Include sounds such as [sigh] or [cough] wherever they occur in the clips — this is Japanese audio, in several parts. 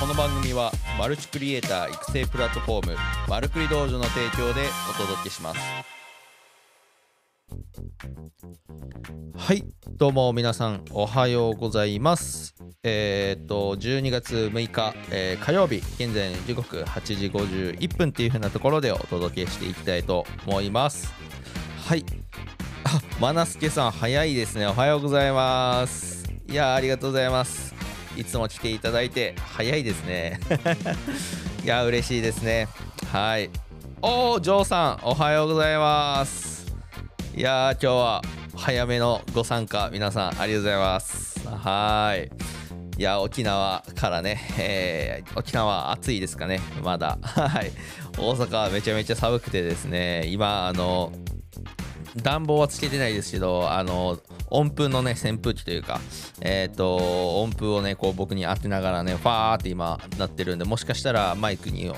この番組はマルチクリエイター育成プラットフォームマルクリ道場の提供でお届けします。はいどうも皆さんおはようございます。えー、っと12月6日、えー、火曜日現在時刻8時51分っていう風なところでお届けしていきたいと思います。はい。あマナスケさん早いですね。おはようございます。いやありがとうございます。いつも来ていただいて早いですね。[laughs] いや嬉しいですね。はい。おージョーさんおはようございます。いや今日は早めのご参加皆さんありがとうございます。はい。いや沖縄からね、えー、沖縄暑いですかねまだ。はい。大阪はめちゃめちゃ寒くてですね今あの暖房はつけてないですけどあの温風のね扇風機というかえっ、ー、と温風をねこう僕に当てながらねファーって今なってるんでもしかしたらマイクに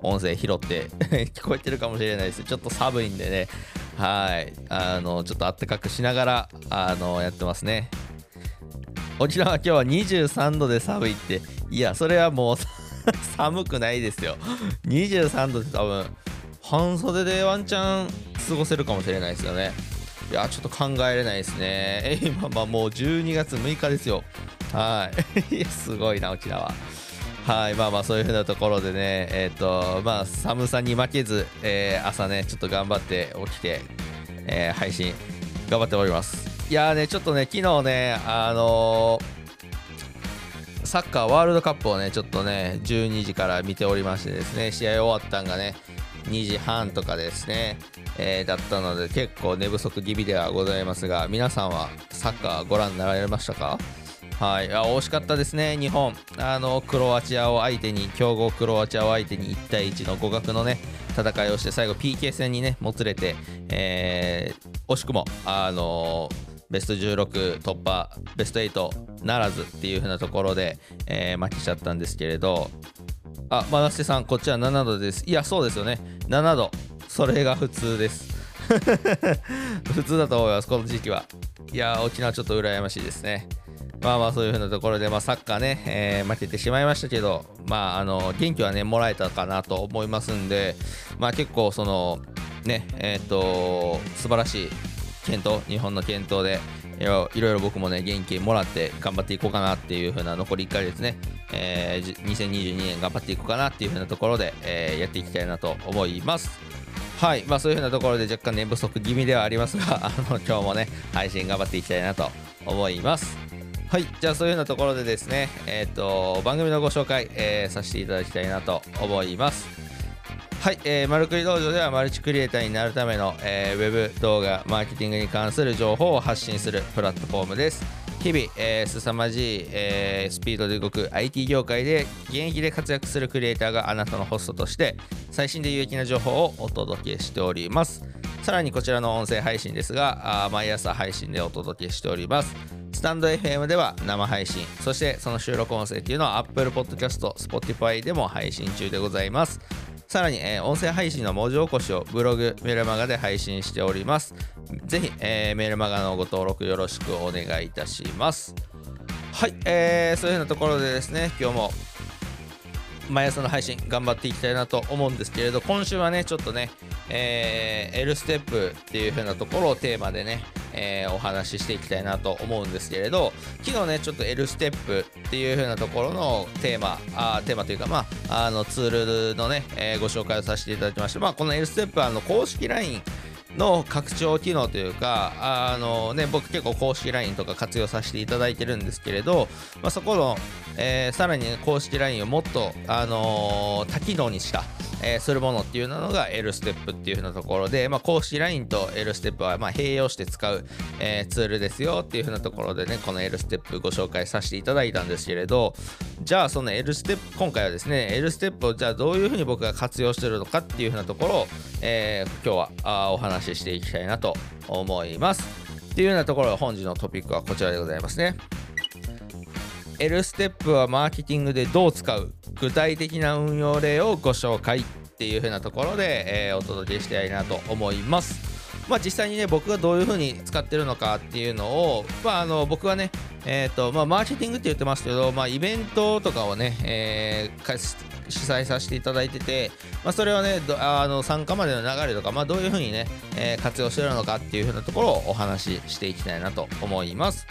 音声拾って [laughs] 聞こえてるかもしれないです。ちょっと寒いんでね。はい。あのちょっとあったかくしながらあのやってますね。沖縄今日は23度で寒いって。いやそれはもう [laughs] 寒くないですよ。23度って多分半袖でワンチャン過ごせるかもしれないですよね。いやちょっと考えれないですね。え今まあもう12月6日ですよ。はい。[laughs] すごいな沖縄。はいまあまあそういう風なところでねえっ、ー、とまあ寒さに負けず、えー、朝ねちょっと頑張って起きて、えー、配信頑張っております。いやねちょっとね昨日ねあのサッカーワールドカップをねちょっとね12時から見ておりましてですね試合終わったんがね2時半とかですね、えー、だったので結構寝不足気味ではございますが皆さんはサッカーご覧になられましたか？はい。あ惜しかったですね日本。あのクロアチアを相手に強豪クロアチアを相手に1対1の互角のね戦いをして最後 PK 戦にねもつれて、えー、惜しくもあのーベスト16突破ベスト8ならずっていう風なところで、えー、負けちゃったんですけれどあ、マナステさん、こっちは7度です。いや、そうですよね。7度。それが普通です。[laughs] 普通だと思います、この時期は。いや、沖縄ちょっと羨ましいですね。まあまあそういう風なところで、まあ、サッカーね、えー、負けてしまいましたけど、まああの元気はねもらえたかなと思いますんで、まあ結構そのねえっ、ー、と素晴らしい検討日本の検討でいろいろ僕もね元気もらって頑張っていこうかなっていう風な残り1回ですね、えー、2022年頑張っていこうかなっていう風なところで、えー、やっていきたいなと思います。はい。まあそういう風なところで若干寝不足気味ではありますが [laughs] あの今日もね配信頑張っていきたいなと思います。はい。じゃあそういうようなところでですねえっ、ー、と番組のご紹介、えー、させていただきたいなと思います。はい、えー、マルクリ道場ではマルチクリエイターになるための、えー、ウェブ動画マーケティングに関する情報を発信するプラットフォームです。日々、えー、凄まじい、えー、スピードで動く IT 業界で現役で活躍するクリエイターがあなたのホストとして最新で有益な情報をお届けしております。さらにこちらの音声配信ですがあ毎朝配信でお届けしております。スタンド FM では生配信。そしてその収録音声っていうのは Apple Podcast、Spotify でも配信中でございます。さらに、えー、音声配信の文字起こしをブログ、メルマガで配信しております。ぜひ、えー、メルマガのご登録よろしくお願いいたします。はい、えー、そういうようなところでですね、今日も毎朝の配信頑張っていきたいなと思うんですけれど、今週はね、ちょっとね、えー、L ステップっていう風なところをテーマでね、えー、お話ししていきたいなと思うんですけれど昨日ねちょっと L ステップっていう風なところのテーマあテーマというかまああのツールのね、えー、ご紹介をさせていただきましてまあこの L ステップはあの公式 LINE の拡張機能というかあの、ね、僕結構公式 LINE とか活用させていただいてるんですけれど、まあ、そこの、えー、さらに、公式 LINE をもっと、あのー、多機能にした、え、するものっていうのが L ステップっていう風なところで、まあ、公式 LINE と L ステップはま併用して使う、えツールですよっていう風なところでねこの L ステップご紹介させていただいたんですけれどじゃあその L ステップ今回はですね L ステップをじゃあどういう風に僕が活用してるのかっていう風なところを、え今日はあお話ししていきたいなと思います。っていうようなところで本日のトピックはこちらでございますね。L ステップはマーケティングでどう使う具体的な運用例をご紹介っていう風なところで、えー、お届けしたいなと思います。まあ、実際にね僕がどういう風に使ってるのかっていうのを、まあ、あの僕はねえーとまあ、マーケティングって言ってますけど、まあ、イベントとかをね、えー、主催させていただいてて、まあ、それをねあの参加までの流れとか、まあ、どういうふうにね、えー、活用してるのかっていうふうなところをお話ししていきたいなと思います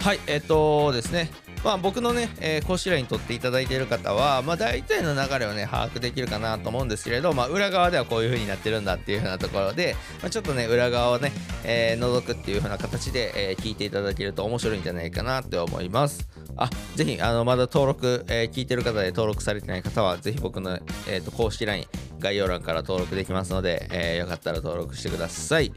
はいえっ、ー、とですねまあ、僕のね、えー、公式 LINE に取っていただいている方は、まあ、大体の流れをね、把握できるかなと思うんですけれど、まあ、裏側ではこういう風になってるんだっていう風なところで、まあ、ちょっとね、裏側をね、えー、覗くっていう風な形で、えー、聞いていただけると面白いんじゃないかなって思います。あ、ぜひ、あの、まだ登録、えー、聞いてる方で登録されてない方は、ぜひ僕の、えーと、公式 LINE 概要欄から登録できますので、えー、よかったら登録してください。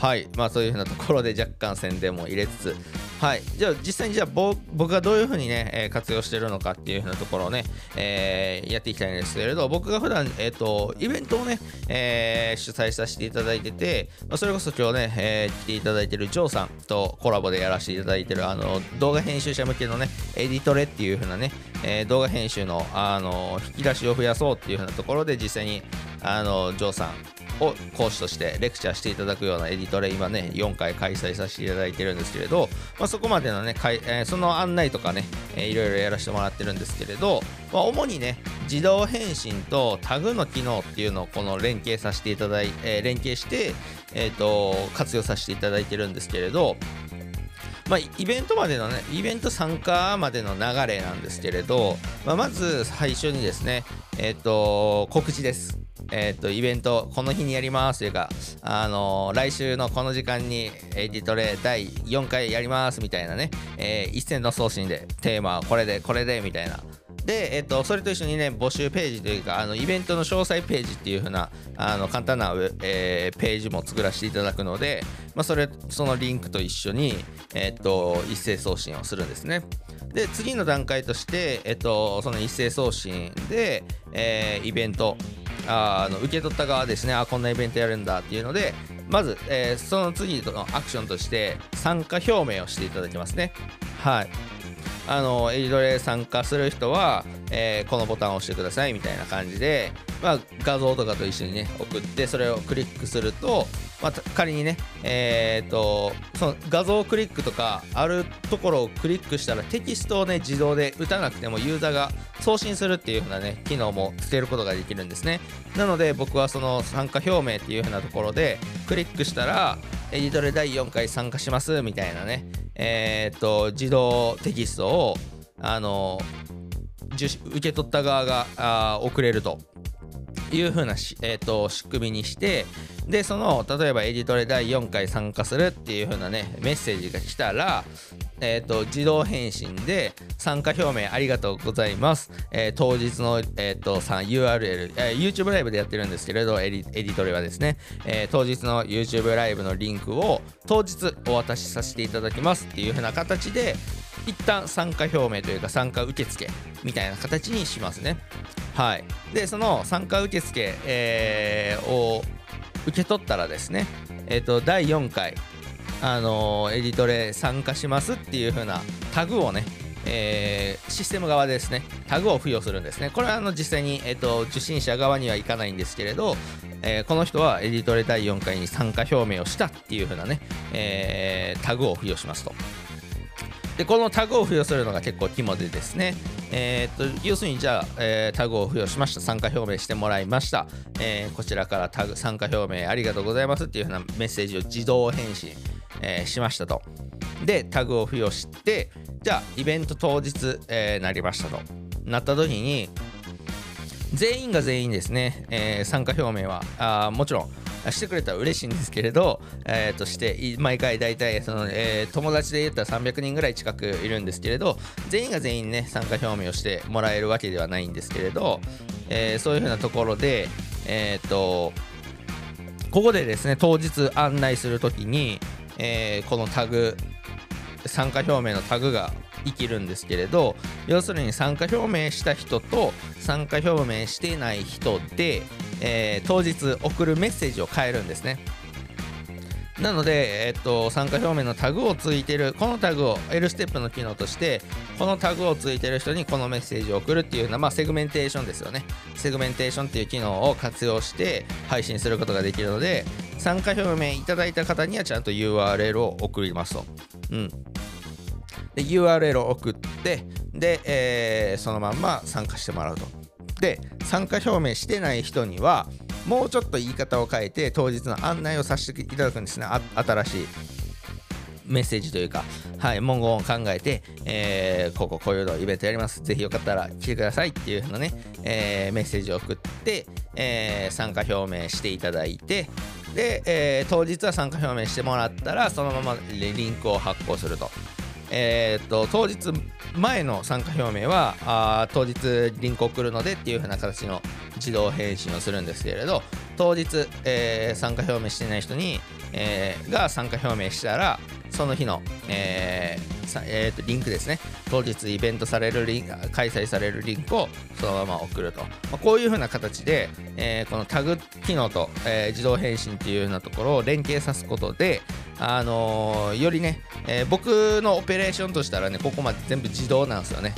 はい、まあそういう風なところで若干宣伝も入れつつ、はい、じゃあ実際にじゃあ僕がどういうふうにね、え、活用してるのかっていうふうなところをね、えー、やっていきたいんですけれど、僕が普段、えっ、ー、と、イベントをね、え主催させていただいてて、まあ、それこそ今日ね、え来ていただいてるジョーさんとコラボでやらせていただいてる、あの、動画編集者向けのね、エディトレっていうふうなね、え動画編集の、あの、引き出しを増やそうっていうふうなところで実際に、あの、ジョーさん、を講師としてレクチャーしていただくようなエディトレ今ね4回開催させていただいてるんですけれど、まあ、そこまでのねかい、えー、その案内とかね、えー、いろいろやらせてもらってるんですけれど、まあ、主にね自動返信とタグの機能っていうのをこの連携させていただい、えー、連携して、えーと、活用させていただいてるんですけれどまあ、イベントまでのね、イベント参加までの流れなんですけれど、まあ、まず最初にですね、えっ、ー、と、告知です。え、ー、と、イベント、この日にやりますというか、あのー、来週のこの時間にエディトレ第4回やりますみたいなね、えー、一斉の送信でテーマはこれで、これでみたいな。で、えっと、それと一緒にね、募集ページというか、あのイベントの詳細ページっていう風な、あの簡単な、えー、ページも作らせていただくので、まあ、それ、そのリンクと一緒に、えっと、一斉送信をするんですね。で、次の段階として、えっと、その一斉送信で、えー、イベント、ああの受け取った側ですね。あこんなイベントやるんだっていうのでまず、えー、その次のアクションとして参加表明をしていただきますね。はい。あのエリドレ参加する人は、えー、このボタンを押してくださいみたいな感じで、まあ、画像とかと一緒にね送ってそれをクリックするとまあ、仮にね、えーと、その画像クリックとかあるところをクリックしたらテキストをね自動で打たなくてもユーザーが送信するっていう風なね機能もつけることができるんですね。なので僕はその参加表明っていう風なところでクリックしたらエディトレ第4回参加しますみたいなねえっ、と自動テキストをあの受け取った側があ送れると。いう風な、えーと仕組みにしてでその例えばエディトレ第4回参加するっていう風なねメッセージが来たらえーと、自動返信で参加表明ありがとうございます、えー、当日の、えーと、URL、えー、YouTube ライブでやってるんですけれどエディトレはですね、えー、当日の YouTube ライブのリンクを当日お渡しさせていただきますっていう風な形で一旦参加表明というか参加受付みたいな形にしますね。はい。でその参加受付、えー、を受け取ったらですね、えーと、第4回、あのー、エディトレ参加しますっていう風なタグをね、えー、システム側ですねタグを付与するんですね。これはあの実際に、えーと、受信者側にはいかないんですけれど、えー、この人はエディトレ第4回に参加表明をしたっていう風なね、え、タグを付与しますと。でこのタグを付与するのが結構肝でですね、えー、っと要するにじゃあ、えー、タグを付与しました。参加表明してもらいました、えー、こちらからタグ参加表明ありがとうございますっていうふうなメッセージを自動返信、えしましたと。でタグを付与してじゃあイベント当日、えなりましたと。なった時に全員が全員ですね、え参加表明はあもちろんしてくれたら嬉しいんですけれど、えー、として毎回大体その、えー、友達で言ったら300人ぐらい近くいるんですけれど全員が全員ね参加表明をしてもらえるわけではないんですけれど、えー、そういうふうなところでえっ、とここでですね当日案内するときに、えこのタグ参加表明のタグが生きるんですけれど要するに参加表明した人と参加表明していない人で、えー、当日送るメッセージを変えるんですね。なので、えっと、参加表明のタグをついてる、このタグを L ステップの機能として、このタグをついてる人にこのメッセージを送るっていうような、まあ、セグメンテーションですよね。セグメンテーションっていう機能を活用して配信することができるので、参加表明いただいた方にはちゃんと URL を送りますと。うん。で URL を送ってで、えーそのまんま参加してもらうとで参加表明してない人にはもうちょっと言い方を変えて当日の案内をさせていただくんですね新しいメッセージというか、はい、文言を考えて、えーこここういうのイベントやります。ぜひよかったら来てくださいっていうふうなね、えーメッセージを送って、えー参加表明していただいて、で、え当日は参加表明してもらったら、そのままリンクを発行すると。えーっと当日前の参加表明はあ当日リンクを送るのでっていう風な形の自動返信をするんですけれど当日、えー参加表明してない人に、えーが参加表明したらその日の、えーさえーとリンクですね。当日イベントされるリン開催されるリンクをそのまま送ると、まあこういう風な形で、えーこのタグ機能と、え自動返信っていうようなところを連携さすことであのーよりね、えー僕のオペレーションとしたらねここまで全部自動なんですよね。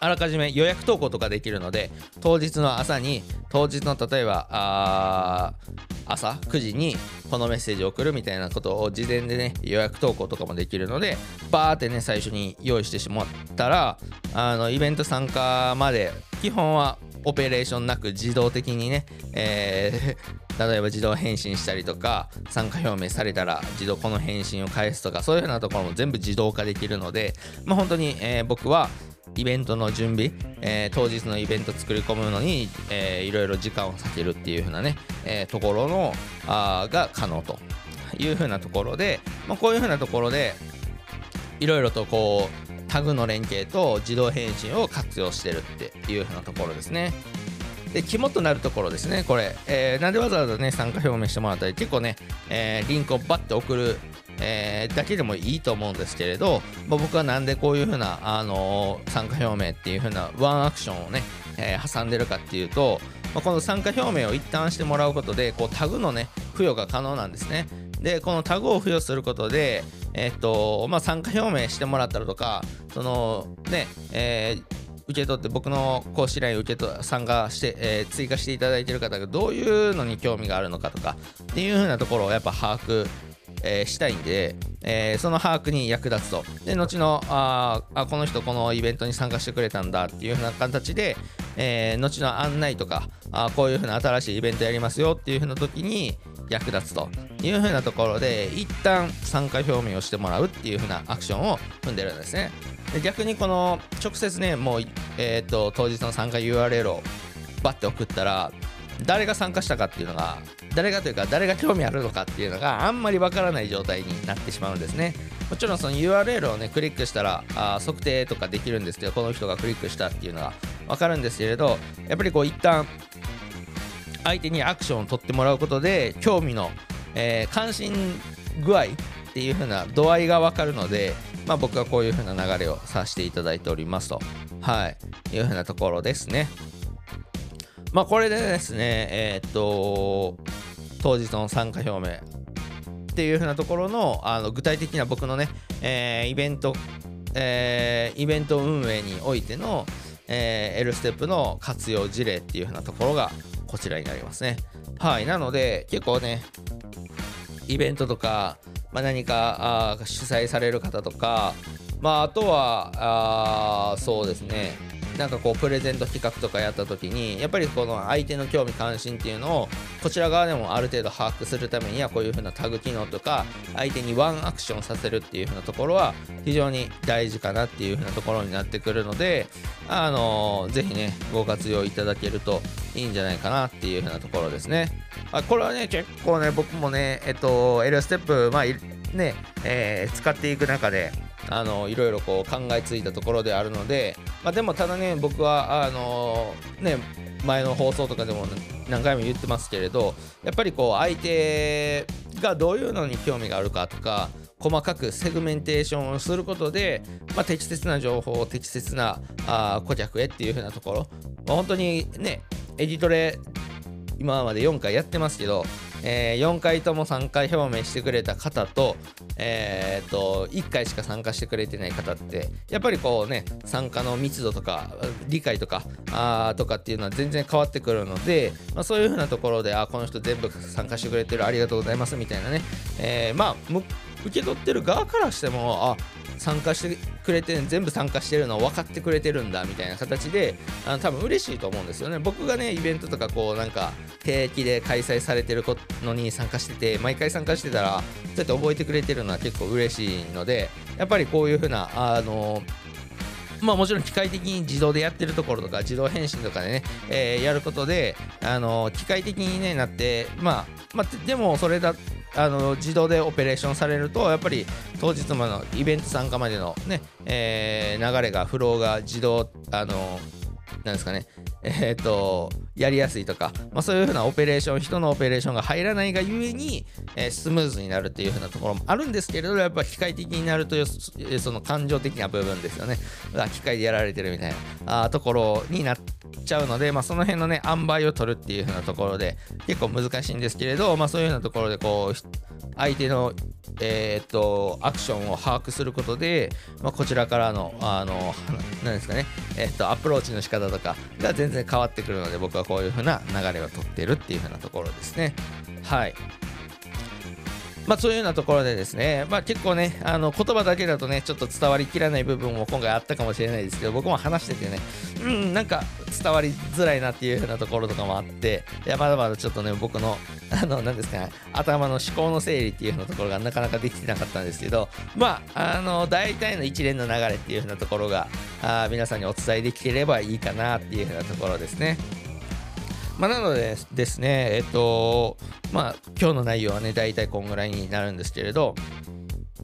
あらかじめ予約投稿とかできるので当日の朝に当日の例えば朝9時にこのメッセージを送るみたいなことを事前でね予約投稿とかもできるのでバーってね最初に用意してしまったらあのイベント参加まで基本はオペレーションなく自動的にね、えー例えば自動返信したりとか参加表明されたら自動この返信を返すとかそういうようなところも全部自動化できるので、まあ、本当に、えー僕はイベントの準備、えー当日のイベント作り込むのに、えーいろいろ時間を割けるっていう風なね、えーところのあが可能という風なところで、まあ、こういう風なところでいろいろとこうタグの連携と自動返信を活用してるっていう風なところですね。で肝となるところですね、これ、えーなんでわざわざね、参加表明してもらったり、結構ね、えーリンクをバッて送る、えーだけでもいいと思うんですけれど、まあ僕はなんでこういう風な、あのー参加表明っていう風なワンアクションをね、え挟んでるかっていうと、まあこの参加表明を一旦してもらうことで、こうタグのね、付与が可能なんですね。で、このタグを付与することで、えっと、まあ、参加表明してもらったりとか、そのね、えー受け取って僕の公式 LINE 受け取参加して、えー追加していただいている方がどういうのに興味があるのかとかっていう風なところをやっぱ把握、えーしたいんで、えーその把握に役立つとで後のああこの人このイベントに参加してくれたんだっていう風な形で、えー後の案内とかあこういう風な新しいイベントやりますよっていう風な時に役立つという風なところで一旦参加表明をしてもらうっていう風なアクションを踏んでるんですね。で逆にこの直接ねもう、えー、と当日の参加 URL をバッて送ったら誰が参加したかっていうのが誰がというか誰が興味あるのかっていうのがあんまりわからない状態になってしまうんですね。もちろんその URL をねクリックしたらあ測定とかできるんですけどこの人がクリックしたっていうのがわかるんですけれどやっぱりこう一旦相手にアクションを取ってもらうことで興味の、えー関心具合っていう風な度合いが分かるので、まあ、僕はこういう風な流れをさせていただいておりますと、はい、いう風なところですね。まあこれでですね、えーっと、当日の参加表明っていう風なところのあの具体的な僕のね、えーイベント、えーイベント運営においての、えー L ステップの活用事例っていう風なところがこちらになりますね。はい、なので結構ね、イベントとか、まあ、何かあ主催される方とか、まあ、あとはあそうですね。なんかこうプレゼント企画とかやった時にやっぱりこの相手の興味関心っていうのをこちら側でもある程度把握するためにはこういう風なタグ機能とか相手にワンアクションさせるっていう風なところは非常に大事かなっていう風なところになってくるのであのーぜひねご活用いただけるといいんじゃないかなっていう風なところですね。あこれはね結構ね僕もねえっと L ステップまあね、えー使っていく中であのいろいろこう考えついたところであるので、まあ、でもただね僕はあのね前の放送とかでも何回も言ってますけれどやっぱりこう相手がどういうのに興味があるかとか細かくセグメンテーションをすることで、まあ、適切な情報を適切なあ顧客へっていう風なところ、まあ本当にねエディトレ今まで4回やってますけど、えー4回とも参加表明してくれた方と,、えー、と1回しか参加してくれてない方ってやっぱりこうね参加の密度とか理解とかあとかっていうのは全然変わってくるので、まあ、そういうふうなところであこの人全部参加してくれてるありがとうございますみたいなね、えーまあ受け取ってる側からしてもあ参加してくれて全部参加してるのを分かってくれてるんだみたいな形であの多分嬉しいと思うんですよね。僕がねイベントとかこうなんか定期で開催されてるのに参加してて毎回参加してたらそうやって覚えてくれてるのは結構嬉しいのでやっぱりこういう風なあのまあもちろん機械的に自動でやってるところとか自動返信とかでね、えー、やることで、あの機械的に、ね、なって、まあ、まあ、でもそれだあの自動でオペレーションされるとやっぱり当日までのイベント参加までのね、えー、流れがフローが自動あのなんですかね。えっ、ー、とやりやすいとか、まあ、そういうふうなオペレーション人のオペレーションが入らないがゆえに、えー、スムーズになるっていうふうなところもあるんですけれどやっぱ機械的になるとその感情的な部分ですよね。機械でやられてるみたいなあところになっちゃうので、まあ、その辺のね塩梅を取るっていうふうなところで結構難しいんですけれど、まあ、そういうふうなところでこう相手のえー、っとアクションを把握することで、まあ、こちらからのあの何ですかね、えー、っとアプローチの仕方とかが全然変わってくるので僕はこういう風な流れをとってるっていう風なところですね。はい。まあ、そういうようなところでですね、まあ、結構ね、あの言葉だけだとね、ちょっと伝わりきらない部分も今回あったかもしれないですけど、僕も話しててね、うん、なんか伝わりづらいなっていう風なところとかもあって、いや、まだまだちょっとね、僕の、あの、なんですかね、頭の思考の整理っていう風なところがなかなかできてなかったんですけど、まあ、あの、大体の一連の流れっていう風なところが、あ皆さんにお伝えできればいいかなっていう風なところですね。まあ、なのでですね、えっと、まあ、今日の内容はね、大体こんぐらいになるんですけれど、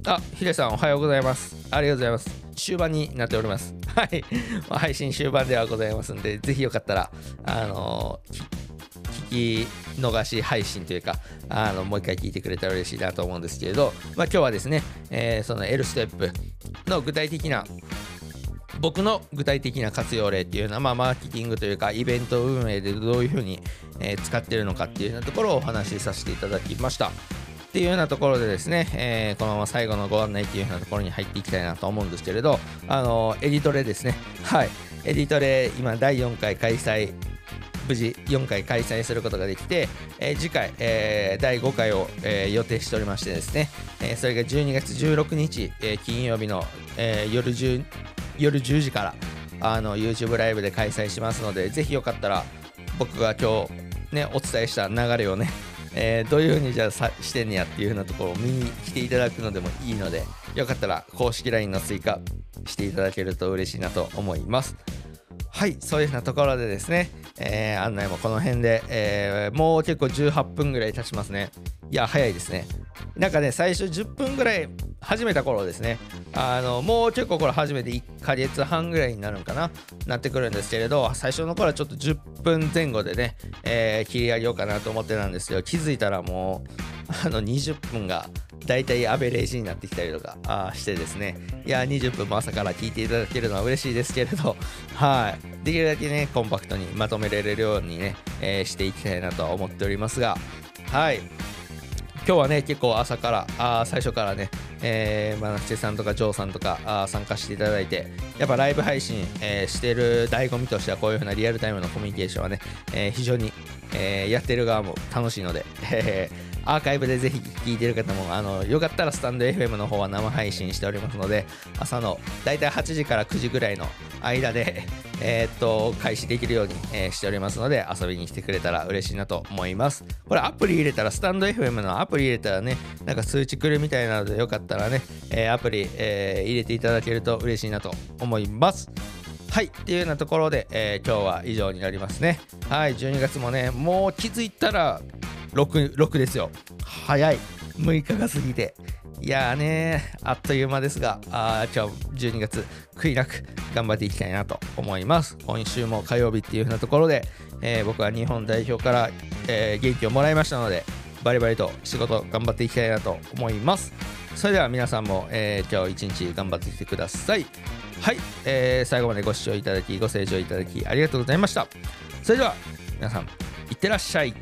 あ、ヒデさんおはようございます。ありがとうございます。終盤になっております。[laughs] はい。配信終盤ではございますんで、ぜひよかったら、あの聞き逃し配信というか、あのもう一回聞いてくれたら嬉しいなと思うんですけれど、まあ、今日はですね、えー、その L ステップの具体的な僕の具体的な活用例っていうのは、まあ、マーケティングというかイベント運営でどういうふうに、えー、使ってるのかっていうようなところをお話しさせていただきました。っていうようなところでですね、えー、このまま最後のご案内っていうようなところに入っていきたいなと思うんですけれど、あのエディトレですね。はい。エディトレ、今第4回開催無事4回開催することができて、えー、次回、えー、第5回を、えー、予定しておりましてですね、えそれが12月16日、え金曜日の、え夜10夜10時からあの YouTube ライブで開催しますので、ぜひよかったら僕が今日ね、お伝えした流れをね、えー、どういう風にじゃあしてんねやっていう風なところを見に来ていただくのでもいいので、よかったら公式 LINE の追加していただけると嬉しいなと思います。はい、そういう風なところでですね、えー、案内もこの辺で、えー、もう結構18分ぐらい経ちますね。いや、早いですね。なんかね、最初10分ぐらい始めた頃ですね、あのもう結構これ初めて1ヶ月半ぐらいになるんかな、なってくるんですけれど、最初の頃はちょっと10分前後でね、えー、切り上げようかなと思ってたんですけど、気づいたらもう、あの20分が大体アベレージになってきたりとかあしてですね、いや、20分も朝から聞いていただけるのは嬉しいですけれど、[laughs] はい、できるだけね、コンパクトにまとめられるようにね、えー、していきたいなとは思っておりますが、はい、今日はね、結構朝から、あ最初からね、えー、まなちさんとかジョーさんとかあ参加していただいて、やっぱライブ配信、えー、してる醍醐味としてはこういうふうなリアルタイムのコミュニケーションはね、えー、非常に、えー、やってる側も楽しいので、えーアーカイブでぜひ聞いてる方も、あの、よかったらスタンド FM の方は生配信しておりますので、朝の大体8時から9時ぐらいの間で、[laughs] えー、っと、開始できるように、えー、しておりますので、遊びに来てくれたら嬉しいなと思います。これアプリ入れたら、スタンド FM のアプリ入れたらね、なんか通知来るみたいなので、よかったらね、えー、アプリ、え入れていただけると嬉しいなと思います。はい、っていうようなところで、え今日は以上になりますね。はい、12月もね、もう気づいたら 6, 6ですよ。早い。6日が過ぎて。いやーねあっという間ですが、あ今日12月、悔いなく頑張っていきたいなと思います。今週も火曜日っていう風なところで、えー、僕は日本代表から、えー、元気をもらいましたので、バリバリと仕事頑張っていきたいなと思います。それでは皆さんも、えー、今日一日頑張ってきてください。はい、えー、最後までご視聴いただき、ご清聴いただきありがとうございました。それでは皆さん、いってらっしゃい。